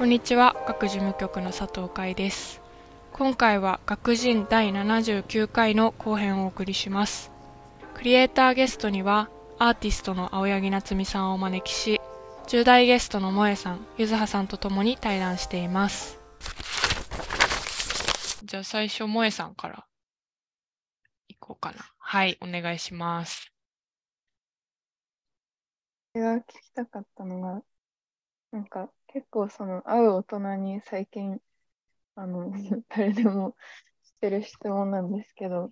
こんにちは。学事務局の佐藤海です。今回は学人第79回の後編をお送りします。クリエイターゲストにはアーティストの青柳夏美さんをお招きし10代ゲストの萌さんゆずはさんと共に対談しています。じゃあ最初萌さんからいこうかな。はいお願いします。私が聞きたかったのがなんか結構その会う大人に最近あの 誰でもしてる質問なんですけど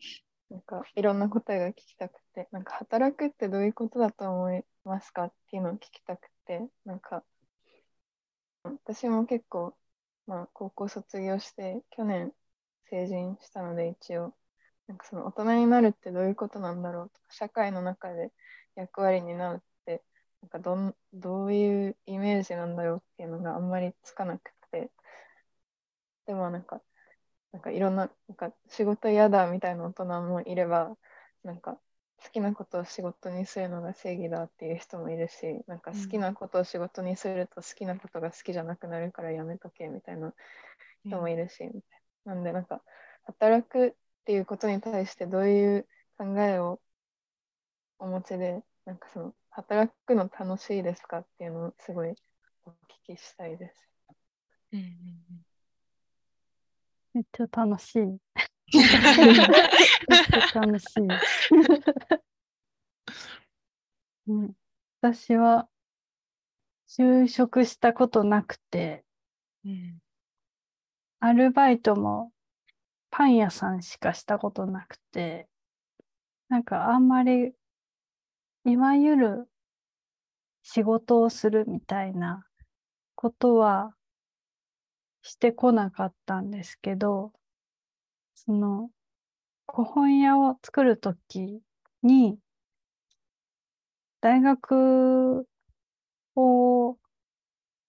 なんかいろんな答えが聞きたくてなんか働くってどういうことだと思いますかっていうのを聞きたくてなんか私も結構、まあ、高校卒業して去年成人したので一応なんかその大人になるってどういうことなんだろうとか社会の中で役割になるなんかどんどういうイメージなんだろうっていうのがあんまりつかなくて。でもなんかなんかいろんななんか仕事嫌だみたいな大人もいればなんか好きなことを仕事にするのが正義だっていう人もいるしなんか好きなことを仕事にすると好きなことが好きじゃなくなるからやめとけみたいな人もいるし、みたいななんでなんか働くっていうことに対してどういう考えをお持ちでなんかその働くの楽しいですかっていうのをすごいお聞きしたいです。うんうんうんめっちゃ楽しい。めっちゃ楽しい。うん、私は就職したことなくて、うん、アルバイトもパン屋さんしかしたことなくて、なんかあんまりいわゆる仕事をするみたいなことはしてこなかったんですけど、その古本屋を作るときに、大学を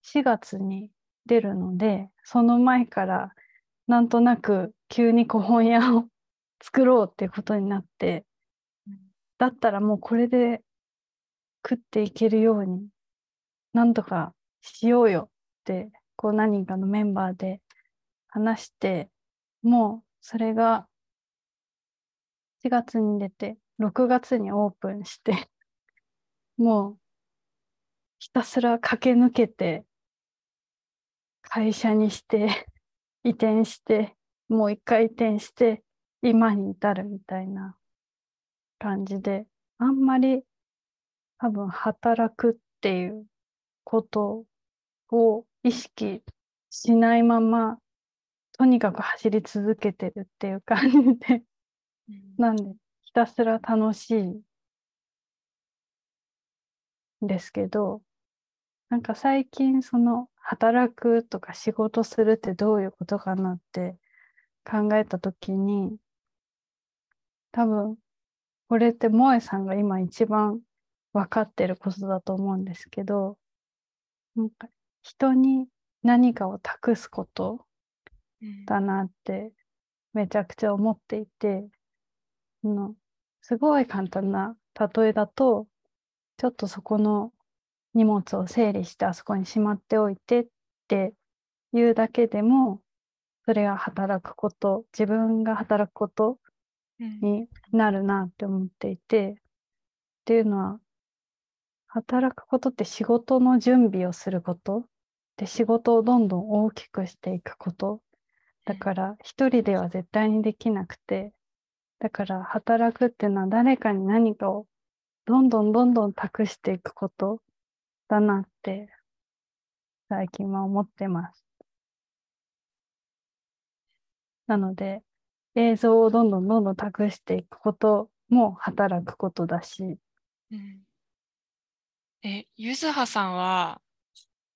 4月に出るので、その前からなんとなく急に古本屋を作ろうっていうことになって、だったらもうこれで食っていけるように、なんとかしようよってこう何人かのメンバーで話して、もうそれが4月に出て、6月にオープンして、もうひたすら駆け抜けて、会社にして、移転して、もう一回移転して、今に至るみたいな感じで、あんまり多分働くっていうことを意識しないまま、とにかく走り続けてるっていう感じで、うん、なんで、ひたすら楽しいんですけど、なんか最近その働くとか仕事するってどういうことかなって考えたときに、多分、これって萌えさんが今一番分かってることだと思うんですけど、なんか人に何かを託すことだなってめちゃくちゃ思っていて、うん、のすごい簡単な例えだとちょっとそこの荷物を整理してあそこにしまっておいてっていうだけでもそれが働くこと自分が働くことになるなって思っていて、うん、っていうのは働くことって仕事の準備をすること？で仕事をどんどん大きくしていくこと？だから一人では絶対にできなくてだから働くっていうのは誰かに何かをどんどんどんどん託していくこと？だなって最近は思ってます。なので映像をどんどんどんどん託していくことも働くことだし、うん。え、ゆずはさんは、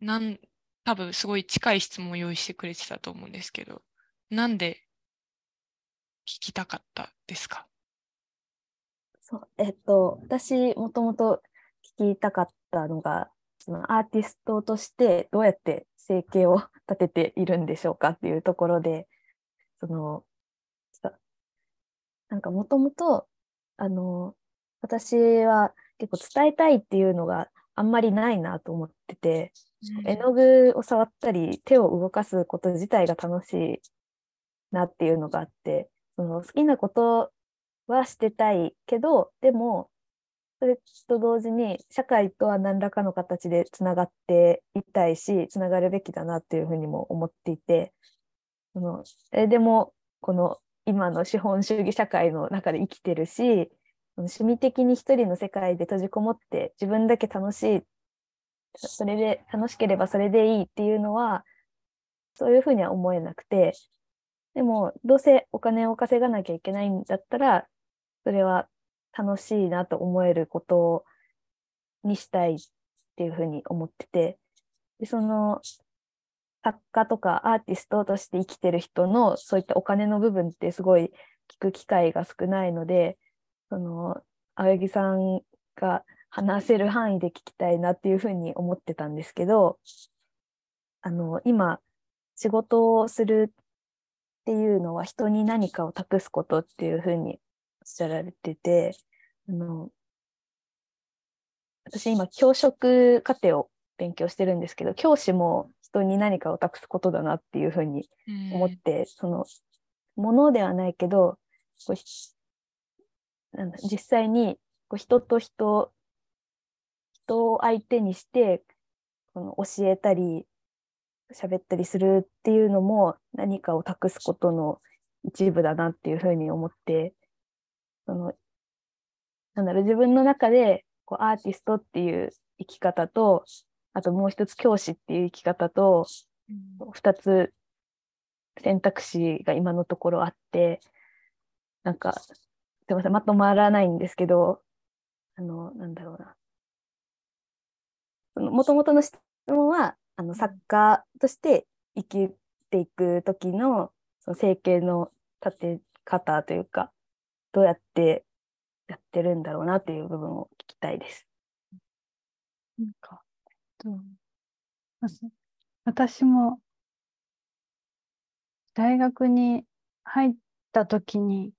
なん、多分すごい近い質問を用意してくれてたと思うんですけど、なんで聞きたかったですか？そう、えっと、私、もともと聞きたかったのが、そのアーティストとしてどうやって生計を立てているんでしょうか？っていうところで、その、なんかもともと、あの、私は結構伝えたいっていうのがあんまりないなと思ってて、絵の具を触ったり手を動かすこと自体が楽しいなっていうのがあってその好きなことはしてたいけどでもそれと同時に社会とは何らかの形でつながっていたいしつながるべきだなっていうふうにも思っていてそのえでもこの今の資本主義社会の中で生きてるし趣味的に一人の世界で閉じこもって自分だけ楽しいそれで楽しければそれでいいっていうのはそういうふうには思えなくてでもどうせお金を稼がなきゃいけないんだったらそれは楽しいなと思えることにしたいっていうふうに思っててでその作家とかアーティストとして生きてる人のそういったお金の部分ってすごい聞く機会が少ないのでその青柳さんが話せる範囲で聞きたいなっていうふうに思ってたんですけどあの今仕事をするっていうのは人に何かを託すことっていうふうにおっしゃられててあの私今教職課程を勉強してるんですけど教師も人に何かを託すことだなっていうふうに思って、そのものではないけどなんだ実際にこう人と人人を相手にしてこの教えたり喋ったりするっていうのも何かを託すことの一部だなっていうふうに思ってそのなんだろう自分の中でこうアーティストっていう生き方とあともう一つ教師っていう生き方と、二つ選択肢が今のところあって、なんか、すいません、まとまらないんですけど、あの、なんだろうな。もともとの質問は、あの、作家として生きていく時の、その生計の立て方というか、どうやってやってるんだろうなっていう部分を聞きたいです。なんか、と、私も大学に入った時に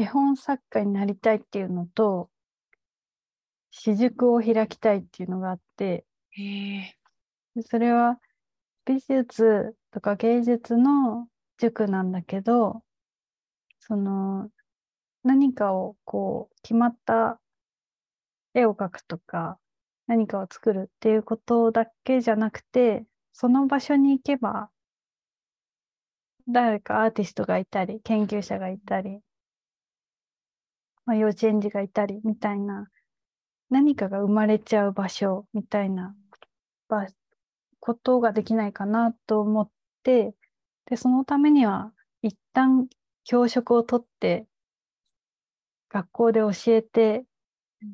絵本作家になりたいっていうのと私塾を開きたいっていうのがあってそれは美術とか芸術の塾なんだけどその何かをこう決まった絵を描くとか何かを作るっていうことだけじゃなくてその場所に行けば誰かアーティストがいたり研究者がいたり、まあ、幼稚園児がいたりみたいな何かが生まれちゃう場所みたいなことができないかなと思ってでそのためには一旦教職を取って学校で教えてっ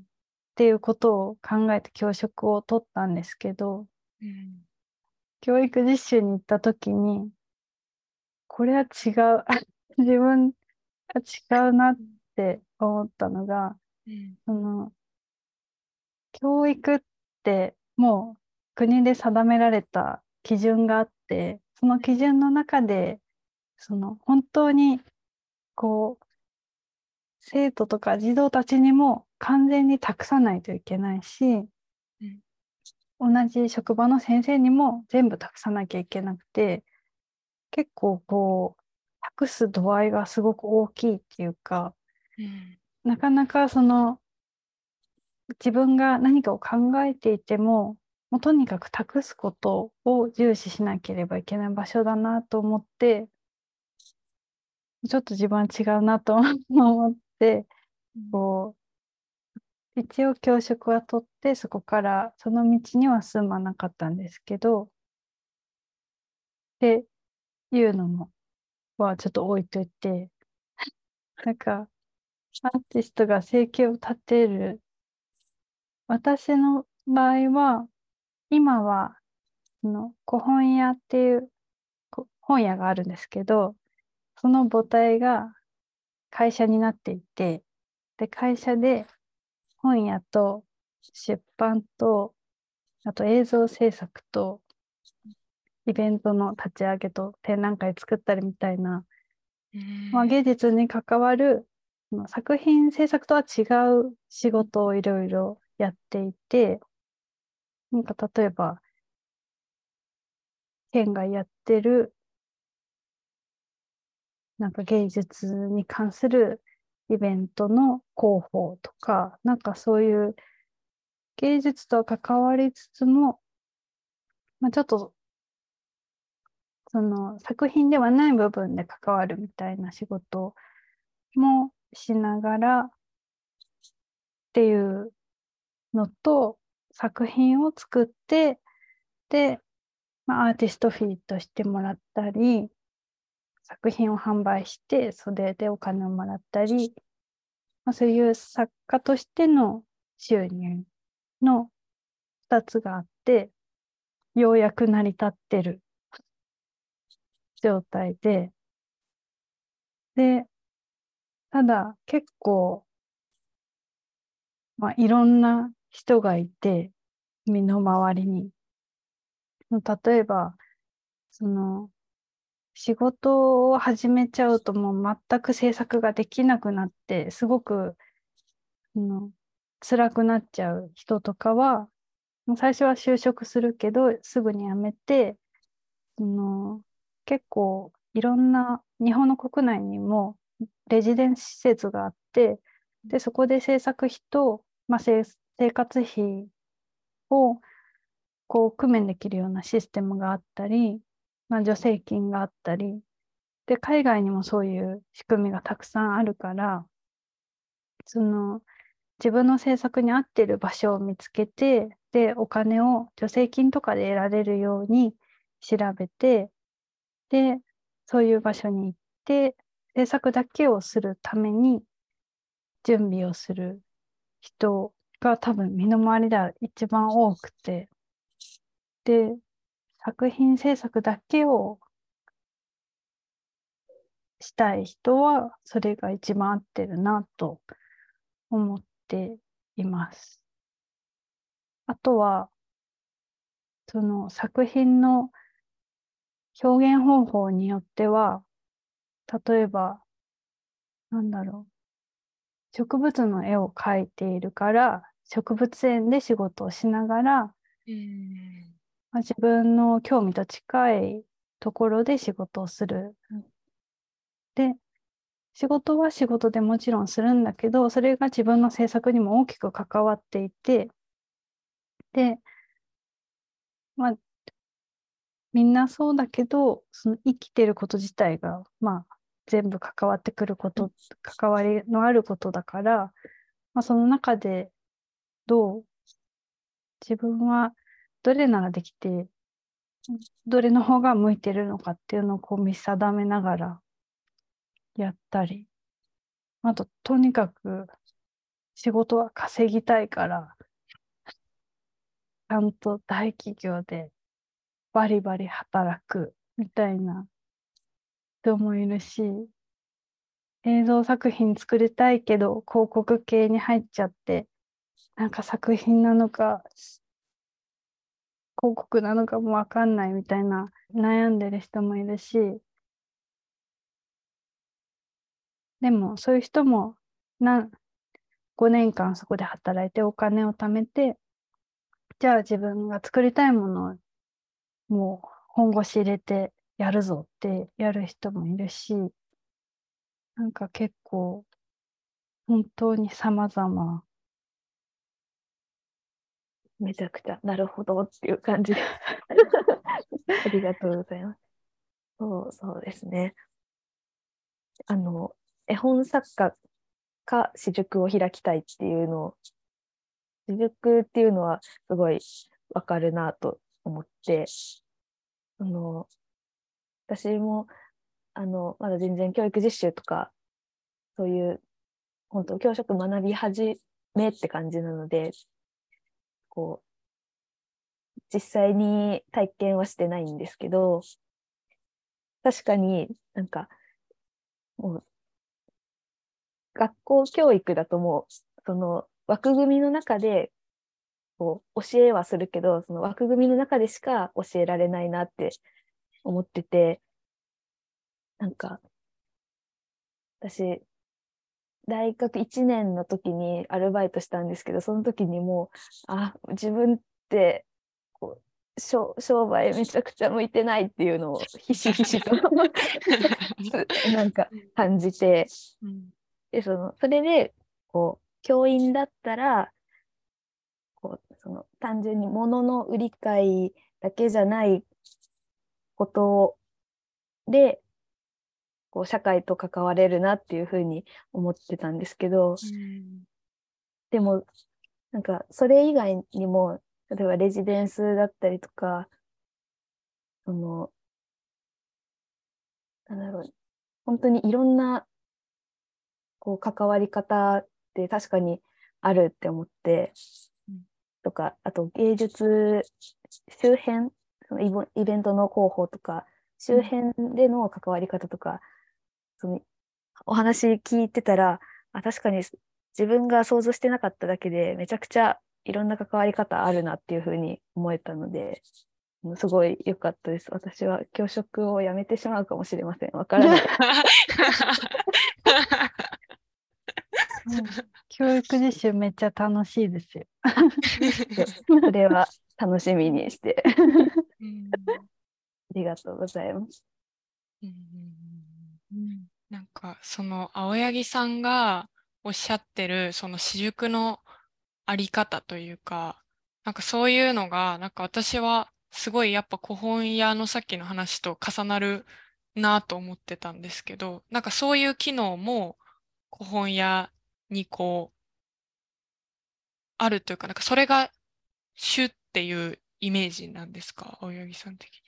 ていうことを考えて教職を取ったんですけど、うん、教育実習に行った時にこれは違う 自分が違うなって思ったのが、うん、その教育ってもう国で定められた基準があってその基準の中でその本当にこう生徒とか児童たちにも完全に託さないといけないし、うん、同じ職場の先生にも全部託さなきゃいけなくて結構こう託す度合いがすごく大きいっていうか、うん、なかなかその自分が何かを考えていてももうとにかく託すことを重視しなければいけない場所だなと思ってちょっと自分は違うなと思って、こう一応教職は取ってそこからその道には進まなかったんですけどっていうのもはちょっと置いといてなんかアーティストが生計を立てる。私の場合は今はの古本屋っていう本屋があるんですけどその母体が会社になっていてで会社で本屋と出版と、あと映像制作と、イベントの立ち上げと展覧会作ったりみたいな、まあ、芸術に関わる作品制作とは違う仕事をいろいろやっていてなんか例えば、県がやってる、なんか芸術に関するイベントの広報とか、なんかそういう芸術と関わりつつも、まあ、ちょっとその作品ではない部分で関わるみたいな仕事もしながらっていうのと作品を作ってで、まあ、アーティストフィーとしてもらったり作品を販売して袖でお金をもらったり、まあ、そういう作家としての収入の2つがあってようやく成り立ってる状態で、で、ただ結構、まあ、いろんな人がいて、身の回りに。例えば、その、仕事を始めちゃうともう全く制作ができなくなって、すごく、の辛くなっちゃう人とかは、最初は就職するけど、すぐに辞めてそ、の結構いろんな日本の国内にもレジデンス施設があってでそこで制作費と、まあ、生活費をこう工面できるようなシステムがあったり、まあ、助成金があったりで海外にもそういう仕組みがたくさんあるからその自分の制作に合ってる場所を見つけてでお金を助成金とかで得られるように調べてで、そういう場所に行って、制作だけをするために準備をする人が多分身の回りでは一番多くて、で、作品制作だけをしたい人はそれが一番合ってるなと思っています。あとは、その作品の表現方法によっては、例えば、なんだろう。植物の絵を描いているから、植物園で仕事をしながら、まあ、自分の興味と近いところで仕事をする。で、仕事は仕事でもちろんするんだけど、それが自分の制作にも大きく関わっていて、で、まあ、みんなそうだけど、その生きてること自体が、まあ、全部関わってくること、関わりのあることだから、まあ、その中でどう自分はどれならできて、どれの方が向いてるのかっていうのをこう見定めながらやったり、あと、とにかく仕事は稼ぎたいから、ちゃんと大企業でバリバリ働くみたいな人もいるし、映像作品作りたいけど広告系に入っちゃって、なんか作品なのか、広告なのかもわかんないみたいな悩んでる人もいるし、でもそういう人もな5年間そこで働いてお金を貯めて、じゃあ自分が作りたいものをもう本腰入れてやるぞってやる人もいるし、なんか結構本当に様々。めちゃくちゃなるほどっていう感じで ありがとうございます。そうそうですね。あの、絵本作家か私塾を開きたいっていうのを、私塾っていうのはすごいわかるなと思って、あの、私も、あの、まだ全然教育実習とか、そういう、本当教職学び始めって感じなので、こう、実際に体験はしてないんですけど、確かになんか、もう、学校教育だともう、その枠組みの中でこう教えはするけどその枠組みの中でしか教えられないなって思っててなんか私大学1年の時にアルバイトしたんですけどその時にもうあ自分ってこう商売めちゃくちゃ向いてないっていうのをひしひしと なんか感じてでそのそれでこう教員だったらこうその単純に物の売り買いだけじゃないことでこう社会と関われるなっていうふうに思ってたんですけどでもなんかそれ以外にも例えばレジデンスだったりとかそのなんだろう本当にいろんなこう関わり方って確かにあるって思って、うん。とかあと芸術周辺そのイベントの広報とか周辺での関わり方とか、そのお話聞いてたらあ確かに自分が想像してなかっただけでめちゃくちゃいろんな関わり方あるなっていうふうに思えたので。うんすごい良かったです。私は教職を辞めてしまうかもしれません。わからない。教育実習めっちゃ楽しいですよ。それは楽しみにして。う んありがとうございます。なんかその青柳さんがおっしゃってるその私塾のあり方というかなんかそういうのがなんか私はすごいやっぱ古本屋のさっきの話と重なるなと思ってたんですけどなんかそういう機能も古本屋にこうあるというかなんかそれが主っていうイメージなんですか？青柳さん的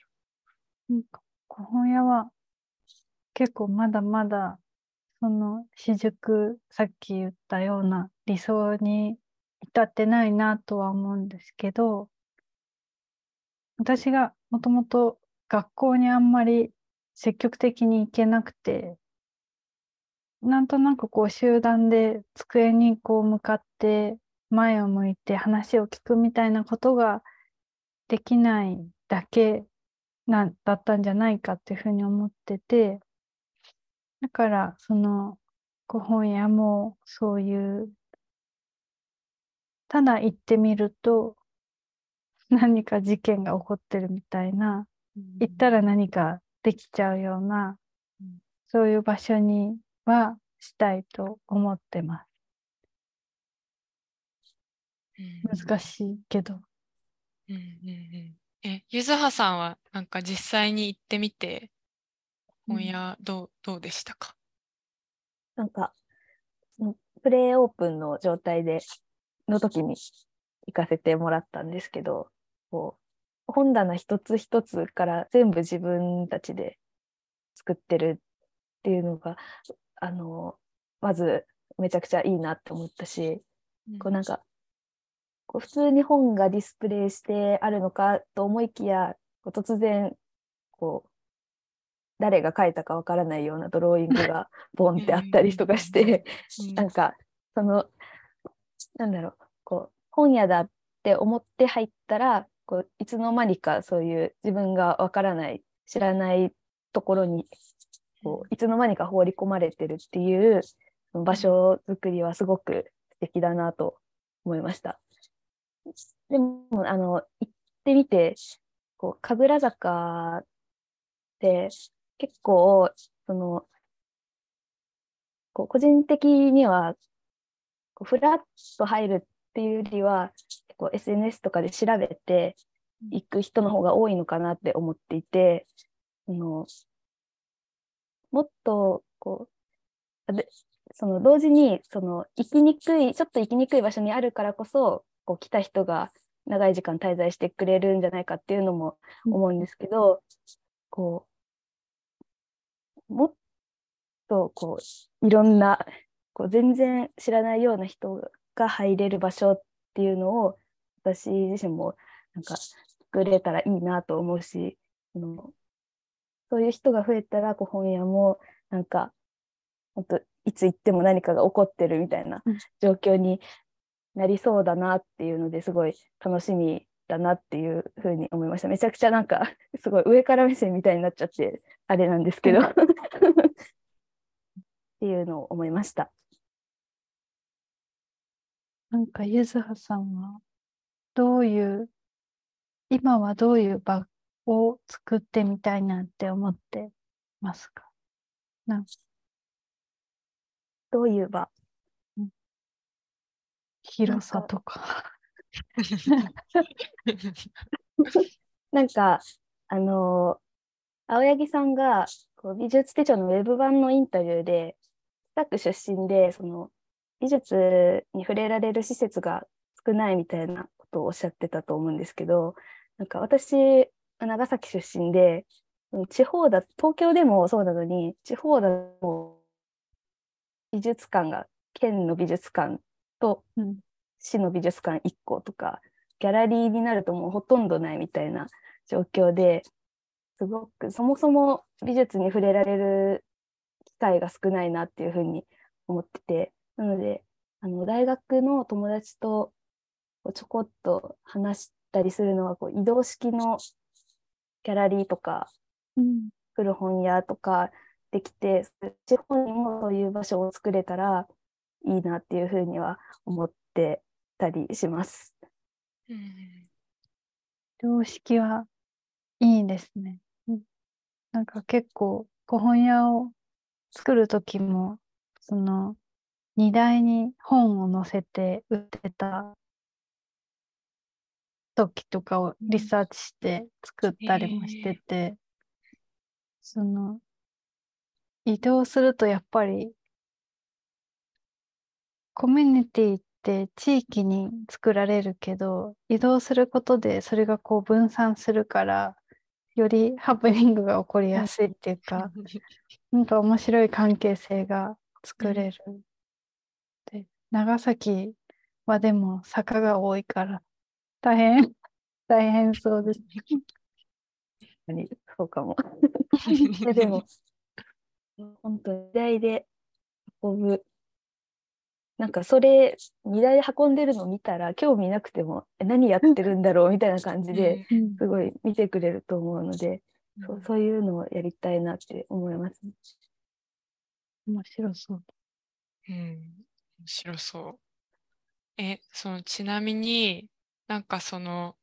に。なんか古本屋は結構まだまだその私塾さっき言ったような理想に至ってないなとは思うんですけど私がもともと学校にあんまり積極的に行けなくてなんとなくこう集団で机にこう向かって前を向いて話を聞くみたいなことができないだけなだったんじゃないかっていうふうに思っててだからその古本屋もそういうただ行ってみると何か事件が起こってるみたいな行ったら何かできちゃうようなうん。そういう場所にはしたいと思ってます。難しいけどうんうんうん。え、ゆずはさんはなんか実際に行ってみて、本屋どう、どうでしたか？なんか、うんプレイオープンの状態で、の時に行かせてもらったんですけど、こう、本棚一つ一つから全部自分たちで作ってるっていうのが、あの、まずめちゃくちゃいいなって思ったし、こうなんか、普通に本がディスプレイしてあるのかと思いきや、突然、こう、誰が書いたかわからないようなドローイングが ボンってあったりとかして、うんなんか、その、なんだろう、こう、本屋だって思って入ったら、こういつの間にかそういう自分がわからない、知らないところに、こういつの間にか放り込まれてるっていう場所作りはすごく素敵だなと思いました。でも、あの、行ってみて、こう、神楽坂って結構、その、こう個人的には、こうフラッと入るっていうよりは、結構 SNS とかで調べて行く人の方が多いのかなって思っていて、あのもっと、こう、あでその同時に、その行きにくい、ちょっと行きにくい場所にあるからこそ、こう来た人が長い時間滞在してくれるんじゃないかっていうのも思うんですけど、こう、もっとこう、いろんな、こう全然知らないような人が入れる場所っていうのを、私自身もなんか作れたらいいなと思うし、あのそういう人が増えたら、こう本屋もなんか、本当いつ行っても何かが起こってるみたいなうん。状況になりそうだなっていうのですごい楽しみだなっていうふうに思いました。めちゃくちゃなんか すごい上から目線みたいになっちゃってあれなんですけど っていうのを思いました。なんかゆずはさんはどういう今はどういう場を作ってみたいなって思ってますか？なんどういう場広さとか。なんか、あの、青柳さんがこう美術手帳のウェブ版のインタビューで、北区出身で、その美術に触れられる施設が少ないみたいなことをおっしゃってたと思うんですけど、なんか私、長崎出身で、地方だ、東京でもそうなのに、地方だと美術館が、県の美術館と市の美術館1個とか、ギャラリーになるともうほとんどないみたいな状況ですごくそもそも美術に触れられる機会が少ないなっていうふうに思っててなのであの大学の友達とちょこっと話したりするのはこう移動式のギャラリーとか、うん、古本屋とかできて地方にもそういう場所を作れたらいいなっていうふうには思ってたりします。うん、常識はいいですね。なんか結構古本屋を作る時もその荷台に本を載せて売ってた時とかをリサーチして作ったりもしてて、えー、その移動するとやっぱりコミュニティって地域に作られるけど移動することでそれがこう分散するからよりハプニングが起こりやすいっていうかなんか面白い関係性が作れる。で長崎はでも坂が多いから大変大変そうです。そうかも。でも 本当時代で運ぶなんかそれ荷台で運んでるの見たら興味なくても何やってるんだろうみたいな感じですごい見てくれると思うので、うん、そうそういうのをやりたいなって思います、ね、面白そう。うん、面白そう。え、そのちなみになんかその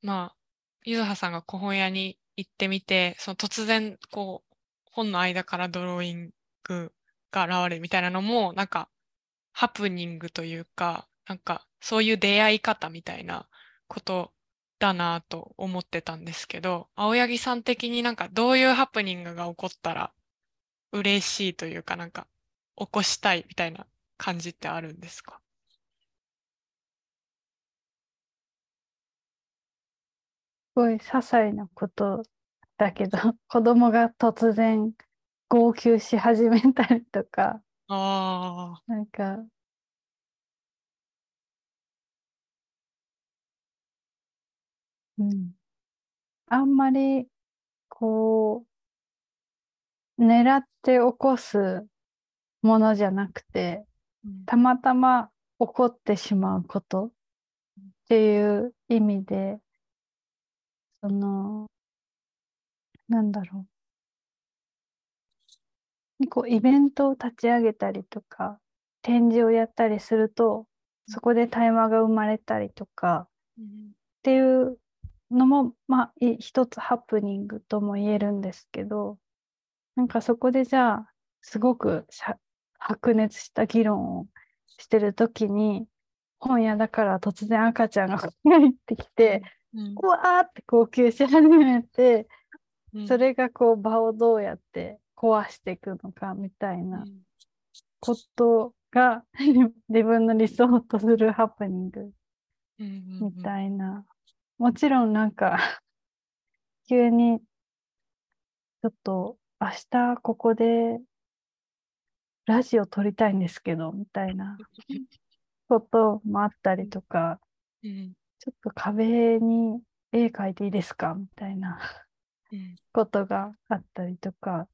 まあゆずはさんが古本屋に行ってみてその突然こう本の間からドローイングが現れるみたいなのもなんかハプニングというか、なんかそういう出会い方みたいなことだなと思ってたんですけど、青柳さん的になんかどういうハプニングが起こったら嬉しいというかなんか起こしたいみたいな感じってあるんですか？すごい些細なことだけど 子供が突然号泣し始めたりとかああ。なんか、うん。あんまり、こう、狙って起こすものじゃなくて、たまたま起こってしまうことっていう意味で、その、なんだろう。こうイベントを立ち上げたりとか展示をやったりするとそこで対話が生まれたりとか、うん、っていうのもまあ一つハプニングとも言えるんですけどなんかそこでじゃあすごく白熱した議論をしてる時に本屋だから突然赤ちゃんが 入ってきて、うん、わーって号泣し始めて、うん、それがこう場をどうやって壊していくのかみたいなことが 自分の理想とするハプニングみたいな。もちろんなんか 急にちょっと明日ここでラジオ撮りたいんですけどみたいな こともあったりとか、ちょっと壁に絵描いていいですか？みたいなことがあったりとか、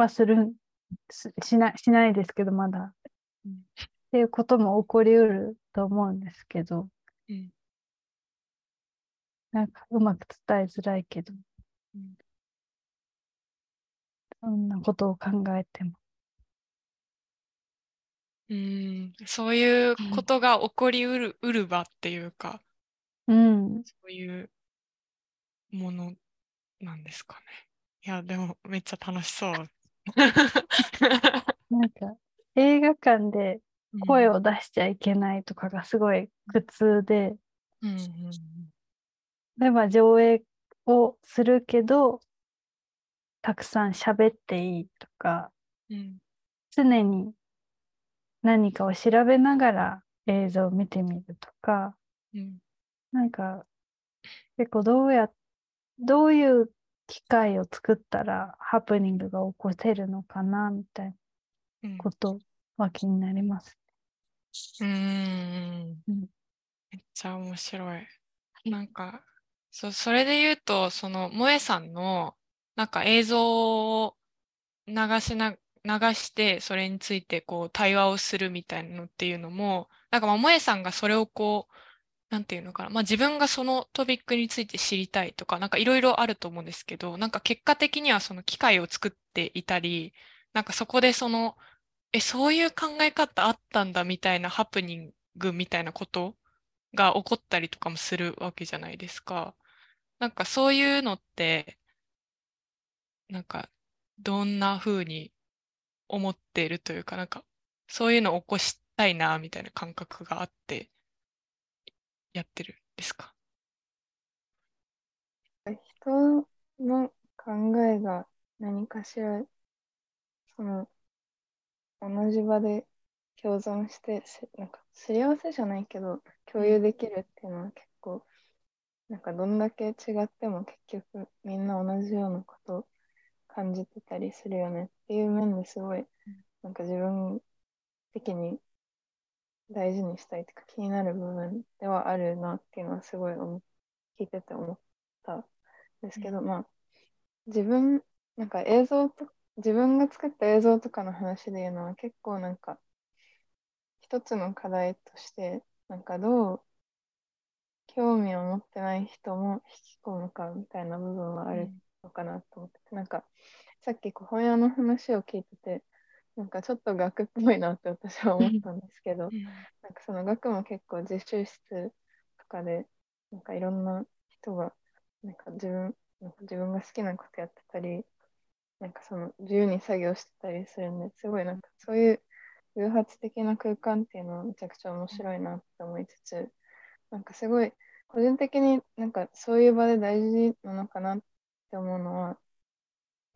はするしないしないですけどまだ、うん、っていうことも起こりうると思うんですけど、うん、なんかうまく伝えづらいけど、うん、そんなことを考えても。うん。そういうことが起こりうる,、うる場っていうか、うん、そういうものなんですかね。いや、でもめっちゃ楽しそう。なんか映画館で声を出しちゃいけないとかがすごい苦痛で、うん。でまあ上映をするけどたくさん喋っていいとかうん。常に何かを調べながら映像を見てみるとか。うん。なんか結構どうやどういう機会を作ったらハプニングが起こせるのかなみたいなうんことは気になります。うーんうんめっちゃ面白い。なんか、そそれで言うと、その、萌えさんの、なんか映像を流しな、流して、それについてこう対話をするみたいなのっていうのも、なんかまあ萌えさんがそれをこう、なんていうのかな、まあ自分がそのトピックについて知りたいとか、なんかいろいろあると思うんですけど、なんか結果的にはその機会を作っていたり、なんかそこでその、え、そういう考え方あったんだみたいなハプニングみたいなことが起こったりとかもするわけじゃないですか。なんかそういうのって、なんかどんな風に思っているというか、なんかそういうのを起こしたいなみたいな感覚があってやってるんですか？人の考えが何かしら、その、同じ場で共存して、せなんか、すり合わせじゃないけど、共有できるっていうのは結構、なんか、どんだけ違っても結局、みんな同じようなことを感じてたりするよねっていう面ですごい、なんか自分的に大事にしたいというか気になる部分ではあるなっていうのはすごい思聞いてて思ったんですけど、まあ自分なんか映像と自分が作った映像とかの話で言うのは結構なんか一つの課題としてなんかどう興味を持ってない人も引き込むかみたいな部分はあるのかなと思ってて、なんかさっき本屋の話を聞いててなんかちょっと学っぽいなって私は思ったんですけど、うん。なんかその学も結構自習室とかで、なんかいろんな人が、なんか自分、なんか自分が好きなことやってたり、なんかその自由に作業してたりするんで、すごいなんかそういう偶発的な空間っていうのはめちゃくちゃ面白いなって思いつつ、なんかすごい個人的になんかそういう場で大事なのかなって思うのは、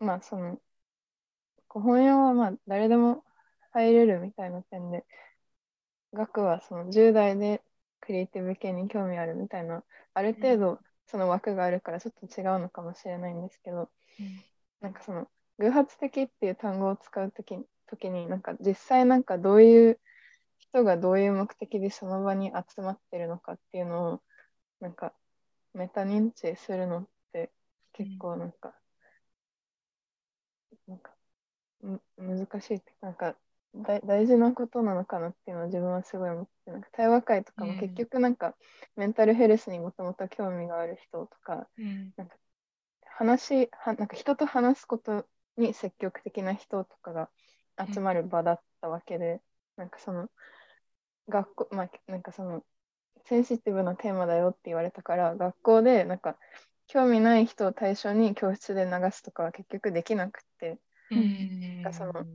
まあその、古本屋はまあ誰でも入れるみたいな点で、学はその10代でクリエイティブ系に興味あるみたいな、ある程度その枠があるからちょっと違うのかもしれないんですけど、うん。なんかその偶発的っていう単語を使うとき時に、なんか実際なんかどういう人がどういう目的でその場に集まってるのかっていうのを、なんかメタ認知するのって結構なんか、なんかむ難しいってなんか大大事なことなのかなっていうのは自分はすごい思ってなんか対話会とかも結局なんかメンタルヘルスにもともと興味がある人とかうん。話はなんか人と話すことに積極的な人とかが集まる場だったわけで、なんかその学校まあなんかそのセンシティブなテーマだよって言われたから学校でなんか興味ない人を対象に教室で流すとかは結局できなくてうん。かその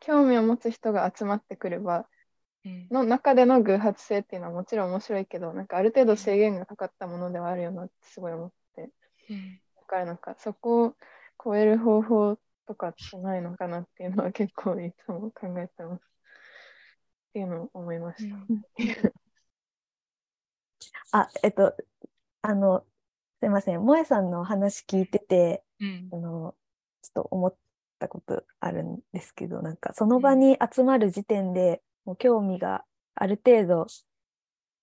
興味を持つ人が集まってくればうん。の中での偶発性っていうのはもちろん面白いけどなんかある程度制限がかかったものではあるよなってすごい思って。うん。だからなんかそこを超える方法とかってないのかなっていうのは結構いつも考えてますっていうのを思いました。あ、えっと、あの、すいません、萌えさんの話聞いてて、うん。あの、ちょっと思ったことあるんですけど、なんかその場に集まる時点でもう興味がある程度、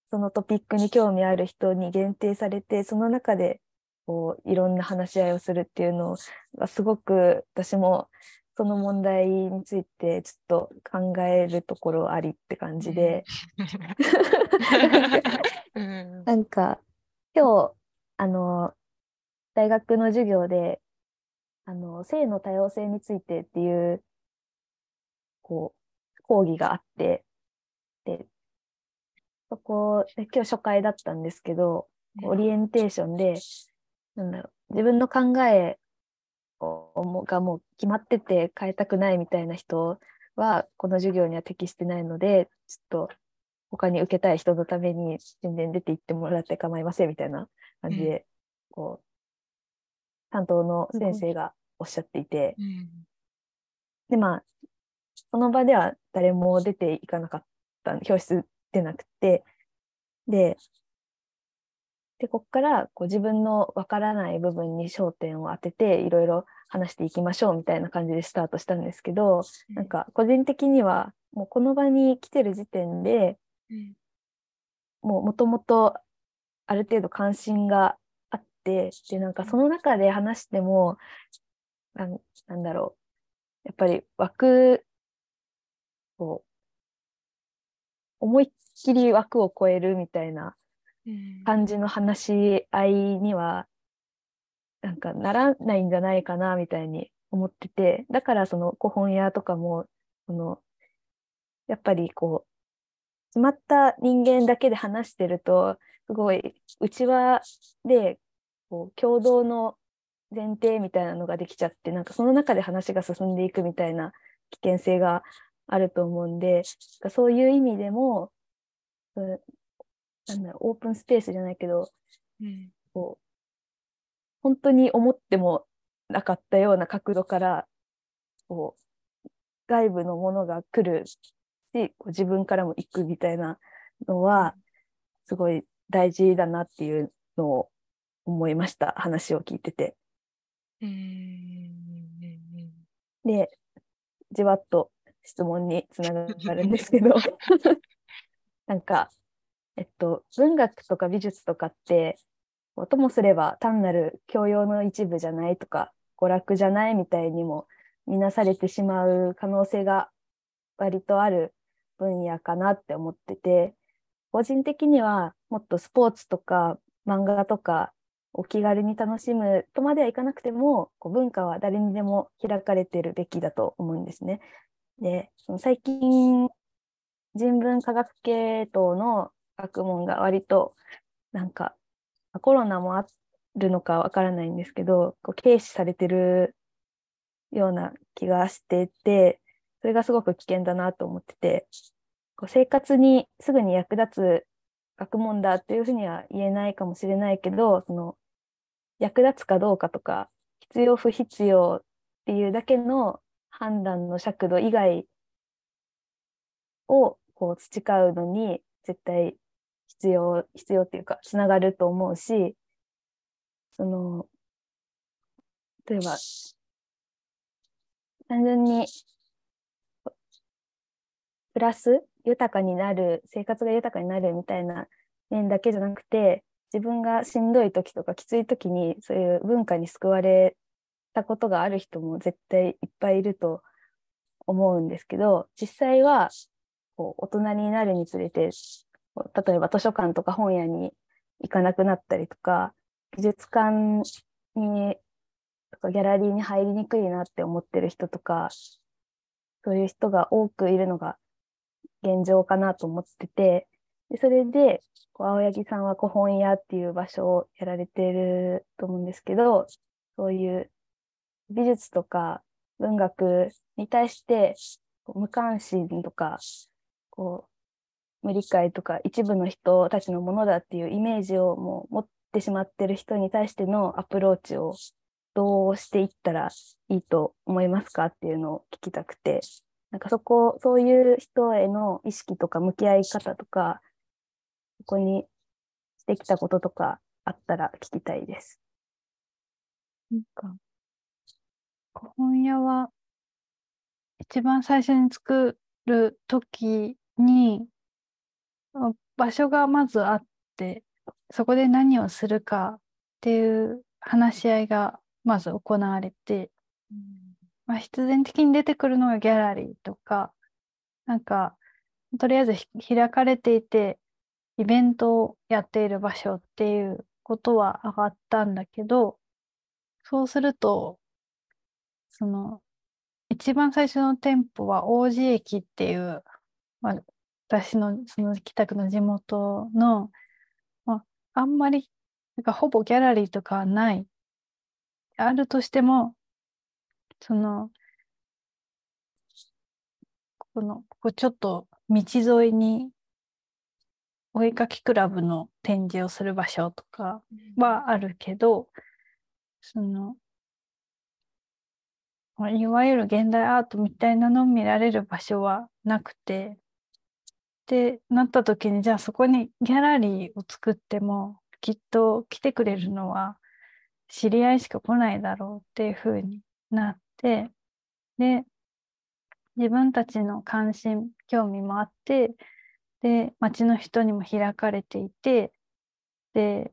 そのトピックに興味ある人に限定されて、その中でこういろんな話し合いをするっていうのがすごく私もその問題についてちょっと考えるところありって感じで、うん。なんか今日あの大学の授業であの性の多様性についてっていうこう講義があってでそこで今日初回だったんですけど、オリエンテーションでなんだろう自分の考えをがもう決まってて変えたくないみたいな人はこの授業には適してないのでちょっと他に受けたい人のために全然出て行ってもらって構いませんみたいな感じで、こう担当の先生がおっしゃっていて、でまあその場では誰も出ていかなかった教室出なくて。ででここからこう自分のわからない部分に焦点を当てていろいろ話していきましょうみたいな感じでスタートしたんですけど、なんか個人的にはもうこの場に来てる時点で、もうもともとある程度関心がてでなんかその中で話してもなんなんだろう。やっぱり枠を思いっきり枠を超えるみたいな感じの話し合いにはなんかならないんじゃないかなみたいに思ってて。だからその古本屋とかもそのやっぱりこう決まった人間だけで話してるとすごい内輪でこう共同の前提みたいなのができちゃってなんかその中で話が進んでいくみたいな危険性があると思うんでそういう意味でも、なんだろうオープンスペースじゃないけど、うん、こう本当に思ってもなかったような角度からこう外部のものが来るしこう自分からも行くみたいなのはすごい大事だなっていうのを思いました話を聞いてて。でじわっと質問につながるんですけど。なんかえっと、文学とか美術とかってともすれば単なる教養の一部じゃないとか娯楽じゃないみたいにも見なされてしまう可能性が割とある分野かなって思ってて。個人的にはもっとスポーツとか漫画とかお気軽に楽しむとまではいかなくてもこう文化は誰にでも開かれてるべきだと思うんですね。でその最近人文科学系統の学問が割となんかコロナもあるのかわからないんですけどこう軽視されてるような気がしててそれがすごく危険だなと思っててこう生活にすぐに役立つ学問だというふうには言えないかもしれないけどその役立つかどうかとか必要不必要っていうだけの判断の尺度以外をこう培うのに絶対必要、必要っていうか、つながると思うし、その、例えば、単純に、プラス、豊かになる、生活が豊かになるみたいな面だけじゃなくて、自分がしんどい時とかきつい時に、そういう文化に救われたことがある人も絶対いっぱいいると思うんですけど、実際は、こう大人になるにつれて例えば図書館とか本屋に行かなくなったりとか、美術館に、とかギャラリーに入りにくいなって思ってる人とか、そういう人が多くいるのが現状かなと思ってて、でそれで、青柳さんは古本屋っていう場所をやられてると思うんですけど、そういう美術とか文学に対して無関心とか、こう無理解とか一部の人たちのものだっていうイメージをもう持ってしまってる人に対してのアプローチをどうしていったらいいと思いますかっていうのを聞きたくて。なんかそこそういう人への意識とか向き合い方とかこにしてきたこととかあったら聞きたいです。なんか古本屋は一番最初に作る時に場所がまずあってそこで何をするかっていう話し合いがまず行われて、まあ、必然的に出てくるのがギャラリーとかなんかとりあえず開かれていてイベントをやっている場所っていうことは上がったんだけどそうするとその一番最初の店舗は王子駅っていう、まあ、私のその北区の地元の、まあ、あんまりなんかほぼギャラリーとかはない。あるとしても、その、この、ここちょっと道沿いにお絵かきクラブの展示をする場所とかはあるけど、その、いわゆる現代アートみたいなのを見られる場所はなくて、ってなった時にじゃあそこにギャラリーを作ってもきっと来てくれるのは知り合いしか来ないだろうっていうふうになってで自分たちの関心興味もあってで町の人にも開かれていてで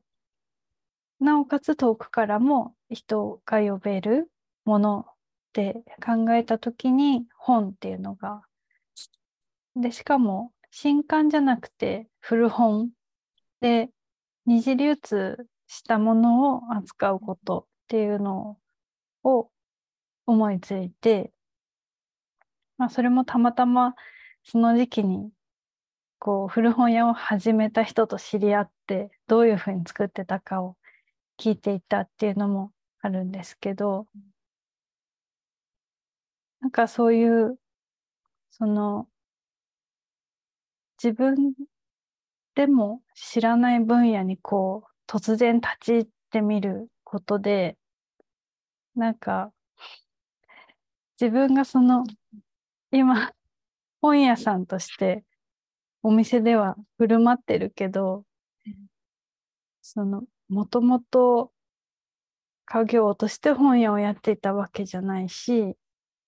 なおかつ遠くからも人が呼べるものって考えた時に本っていうのがでしかも新刊じゃなくて古本で二次流通したものを扱うことっていうのを思いついて、まあ、それもたまたまその時期にこう古本屋を始めた人と知り合ってどういうふうに作ってたかを聞いていたっていうのもあるんですけどなんかそういうその自分でも知らない分野にこう突然立ち入ってみることでなんか自分がその今本屋さんとしてお店では振る舞ってるけど、そのもともと家業として本屋をやっていたわけじゃないし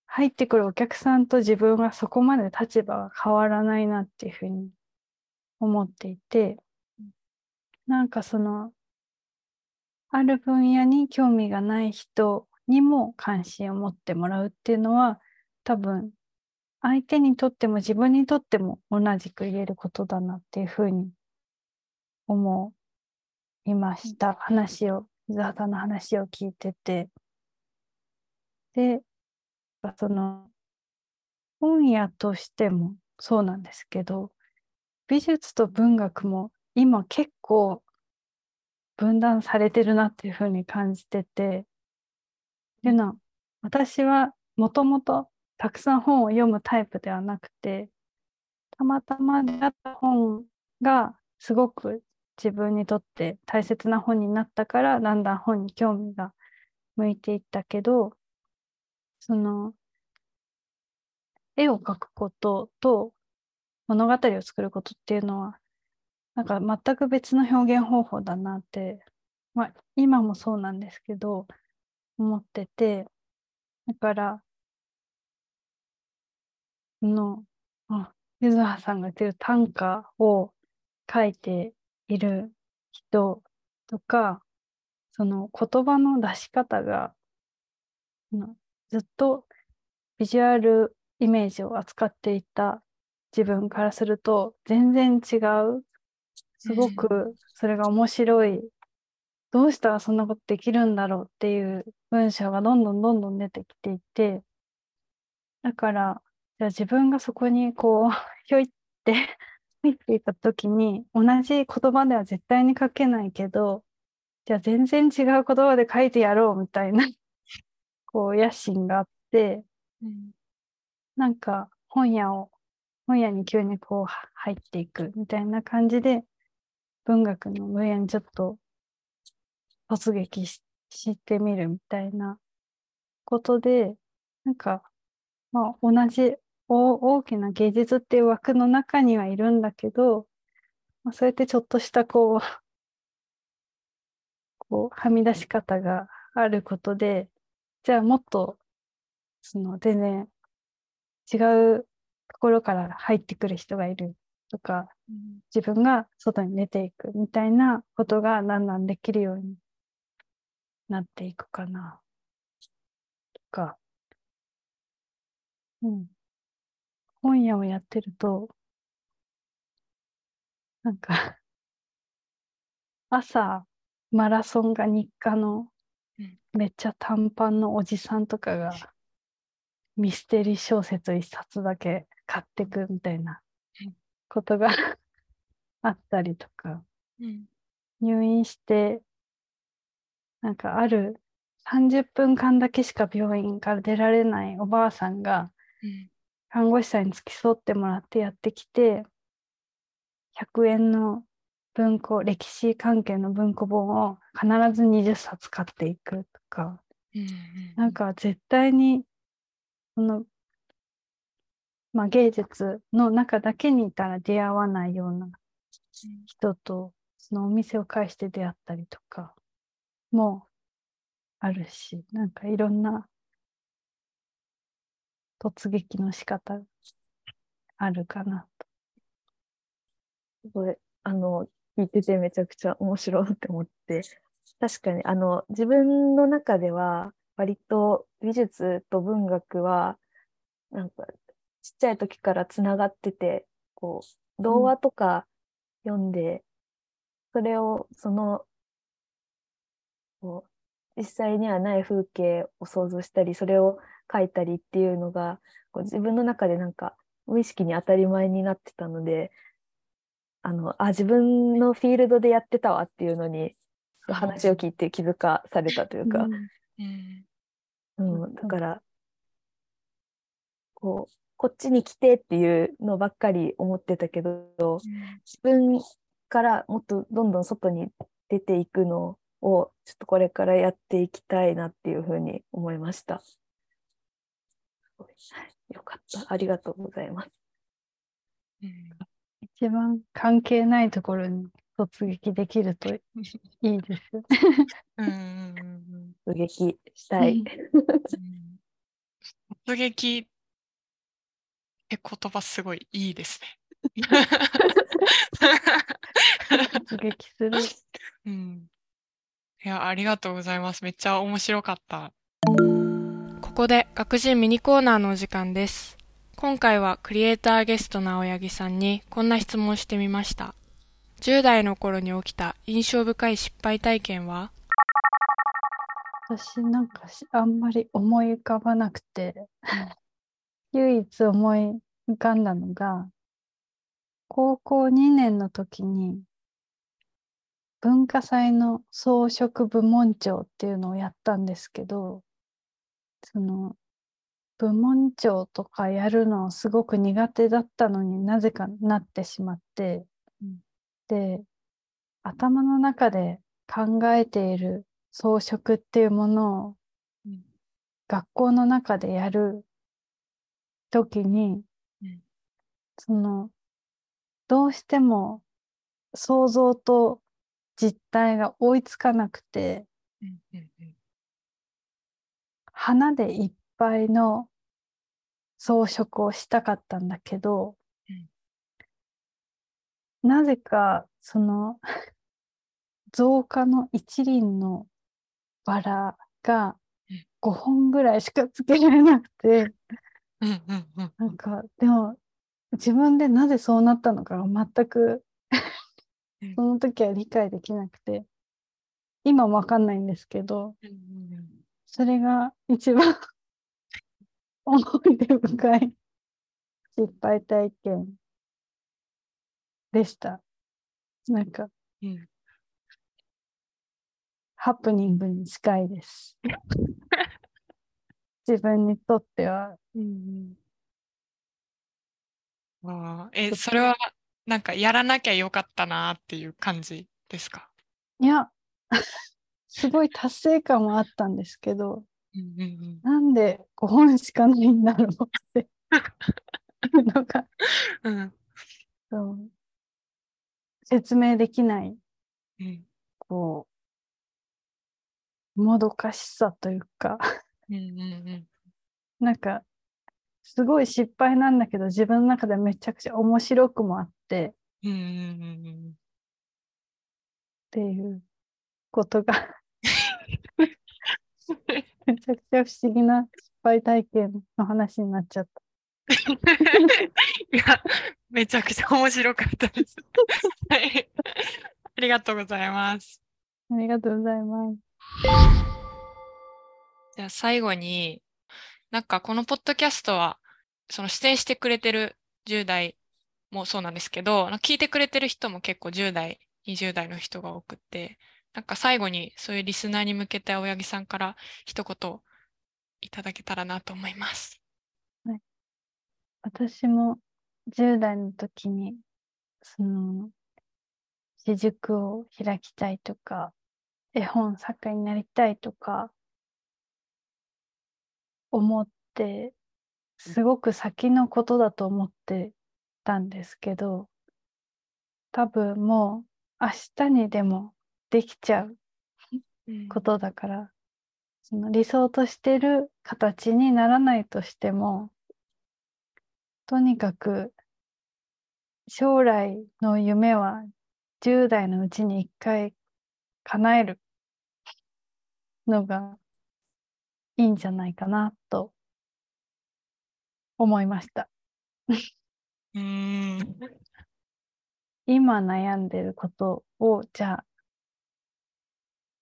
入ってくるお客さんと自分がそこまで立場が変わらないなっていうふうに思っていて、なんかその、ある分野に興味がない人にも関心を持ってもらうっていうのは、多分、相手にとっても自分にとっても同じく言えることだなっていうふうに思いました。話を、伊沢さんの話を聞いてて。で、その本屋としてもそうなんですけど美術と文学も今結構分断されてるなっていうふうに感じててでな私はもともとたくさん本を読むタイプではなくてたまたま出会った本がすごく自分にとって大切な本になったからだんだん本に興味が向いていったけどその、絵を描くことと物語を作ることっていうのは、なんか全く別の表現方法だなって、まあ今もそうなんですけど、思ってて、だから、の、あ、ゆずはさんが言ってる短歌を書いている人とか、その言葉の出し方が、ずっとビジュアルイメージを扱っていた自分からすると全然違う。すごくそれが面白い。どうしたらそんなことできるんだろうっていう文章がどんどんどんどん出てきていてだからじゃあ自分がそこにこう ひょいって 入っていた時に同じ言葉では絶対に書けないけどじゃあ全然違う言葉で書いてやろうみたいな こう野心があって、うん、なんか本屋を本屋に急にこう入っていくみたいな感じで文学の分野にちょっと突撃してみるみたいなことでなんかまあ同じ大きな芸術っていう枠の中にはいるんだけど、まあ、そうやってちょっとしたこう こうはみ出し方があることでじゃあもっと、その全然違うところから入ってくる人がいるとか、自分が外に出ていくみたいなことがだんだんできるようになっていくかな。とか、うん。本屋をやってると、なんか朝、マラソンが日課のめっちゃ短パンのおじさんとかがミステリー小説一冊だけ買ってくみたいなことが あったりとか、うん、入院してなんかある30分間だけしか病院から出られないおばあさんが、うん看護師さんに付き添ってもらってやってきて、100円の文庫、歴史関係の文庫本を必ず20冊買っていくとか、うん。なんか絶対に、その、まあ、芸術の中だけにいたら出会わないような人と、そのお店を介して出会ったりとかもあるし、なんかいろんな突撃の仕方あるかなと。すごい、あの、聞いててめちゃくちゃ面白いって思って、確かに、あの、自分の中では、割と美術と文学は、なんか、ちっちゃい時からつながってて、こう、童話とか読んで、それを、その、こう、実際にはない風景を想像したり、それを描いたりっていうのが、こう自分の中でなんか、無意識に当たり前になってたので、あの、あ、自分のフィールドでやってたわっていうのに、話を聞いて気づかされたというか、うんうん、だから、こう、こっちに来てっていうのばっかり思ってたけど、自分からもっとどんどん外に出ていくのを、ちょっとこれからやっていきたいなっていうふうに思いました。よかった。ありがとうございます。うん一番関係ないところに突撃できるといいです。うんうんうん 突撃したい。うん突撃って言葉すごいいいですね。突撃する。うん、いや、ありがとうございます。めっちゃ面白かった。ここで学人ミニコーナーのお時間です。今回はクリエイターゲストの青柳さんにこんな質問をしてみました。10代の頃に起きた印象深い失敗体験は？私なんかしあんまり思い浮かばなくて、唯一思い浮かんだのが、高校2年の時に文化祭の装飾部門長っていうのをやったんですけど、その部門長とかやるのすごく苦手だったのになぜかなってしまって、うん。で、頭の中で考えている装飾っていうものをうん。学校の中でやる時に、うん。そのどうしても想像と実態が追いつかなくて花でいっぱいの装飾をしたかったんだけど、うん。なぜかその 造花の一輪のバラがうん。5本ぐらいしかつけられなくて、うんうんうん。なんかでも自分でなぜそうなったのかが全くうん。その時は理解できなくて今もわかんないんですけどうんうんそれが一番 思い出深い失敗体験でした。なんかうんハプニングに近いです。自分にとっては。うんあーえ、それはなんかやらなきゃよかったなっていう感じですか？いや、すごい達成感はあったんですけど、うんうんなんで5本しかないんだろうって。いうのがう。ん説明できない、うん。こう、もどかしさというか、うんなんか、すごい失敗なんだけど、自分の中でめちゃくちゃ面白くもあって。うん。っていうことがめちゃくちゃ不思議な失敗体験の話になっちゃった。いや、めちゃくちゃ面白かったです。はい。ありがとうございます。ありがとうございます。じゃあ最後に、なんかこのポッドキャストは、その出演してくれてる10代もそうなんですけど、聞いてくれてる人も結構10代、20代の人が多くて、なんか最後にそういうリスナーに向けて青柳さんから一言いただけたらなと思います。はい、私も10代の時にその私塾を開きたいとか絵本作家になりたいとか思ってすごく先のことだと思ってたんですけど多分もう明日にでもできちゃうことだから、うん、その理想としてる形にならないとしてもとにかく将来の夢は10代のうちに一回叶えるのがいいんじゃないかなと思いました。うん今悩んでることをじゃあ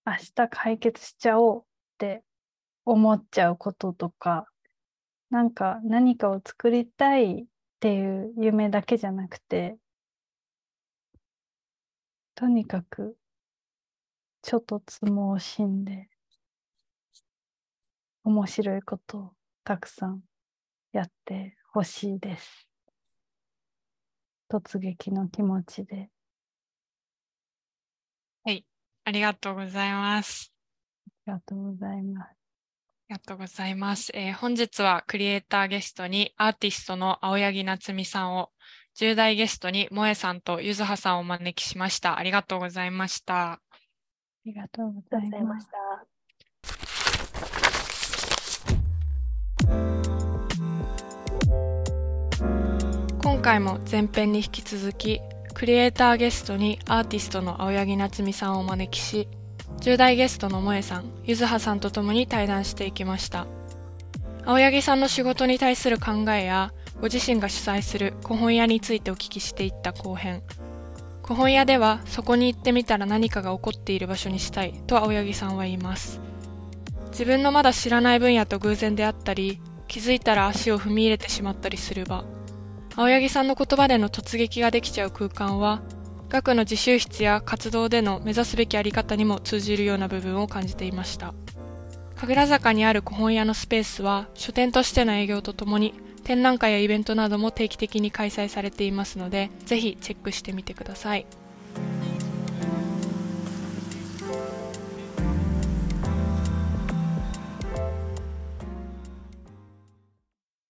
明日解決しちゃおうって思っちゃうこととかなんか何かを作りたいっていう夢だけじゃなくてとにかくちょっとつもをしんで面白いことをたくさんやってほしいです。突撃の気持ちで。はい、ありがとうございます。ありがとうございます。ありがとうございます。えー、本日はクリエイターゲストにアーティストの青柳夏美さんを、10代ゲストに萌えさんとゆずはさんをお招きしました。ありがとうございました。ありがとうございました。今回も前編に引き続きクリエイターゲストにアーティストの青柳夏美さんをお招きし10代ゲストの萌さんゆずはさんと共に対談していきました。青柳さんの仕事に対する考えやご自身が主催する古本屋についてお聞きしていった後編。古本屋ではそこに行ってみたら何かが起こっている場所にしたいと青柳さんは言います。自分のまだ知らない分野と偶然であったり気づいたら足を踏み入れてしまったりする場。青柳さんの言葉での突撃ができちゃう空間は、学の自習室や活動での目指すべきあり方にも通じるような部分を感じていました。神楽坂にある古本屋のスペースは、書店としての営業とともに、展覧会やイベントなども定期的に開催されていますので、ぜひチェックしてみてください。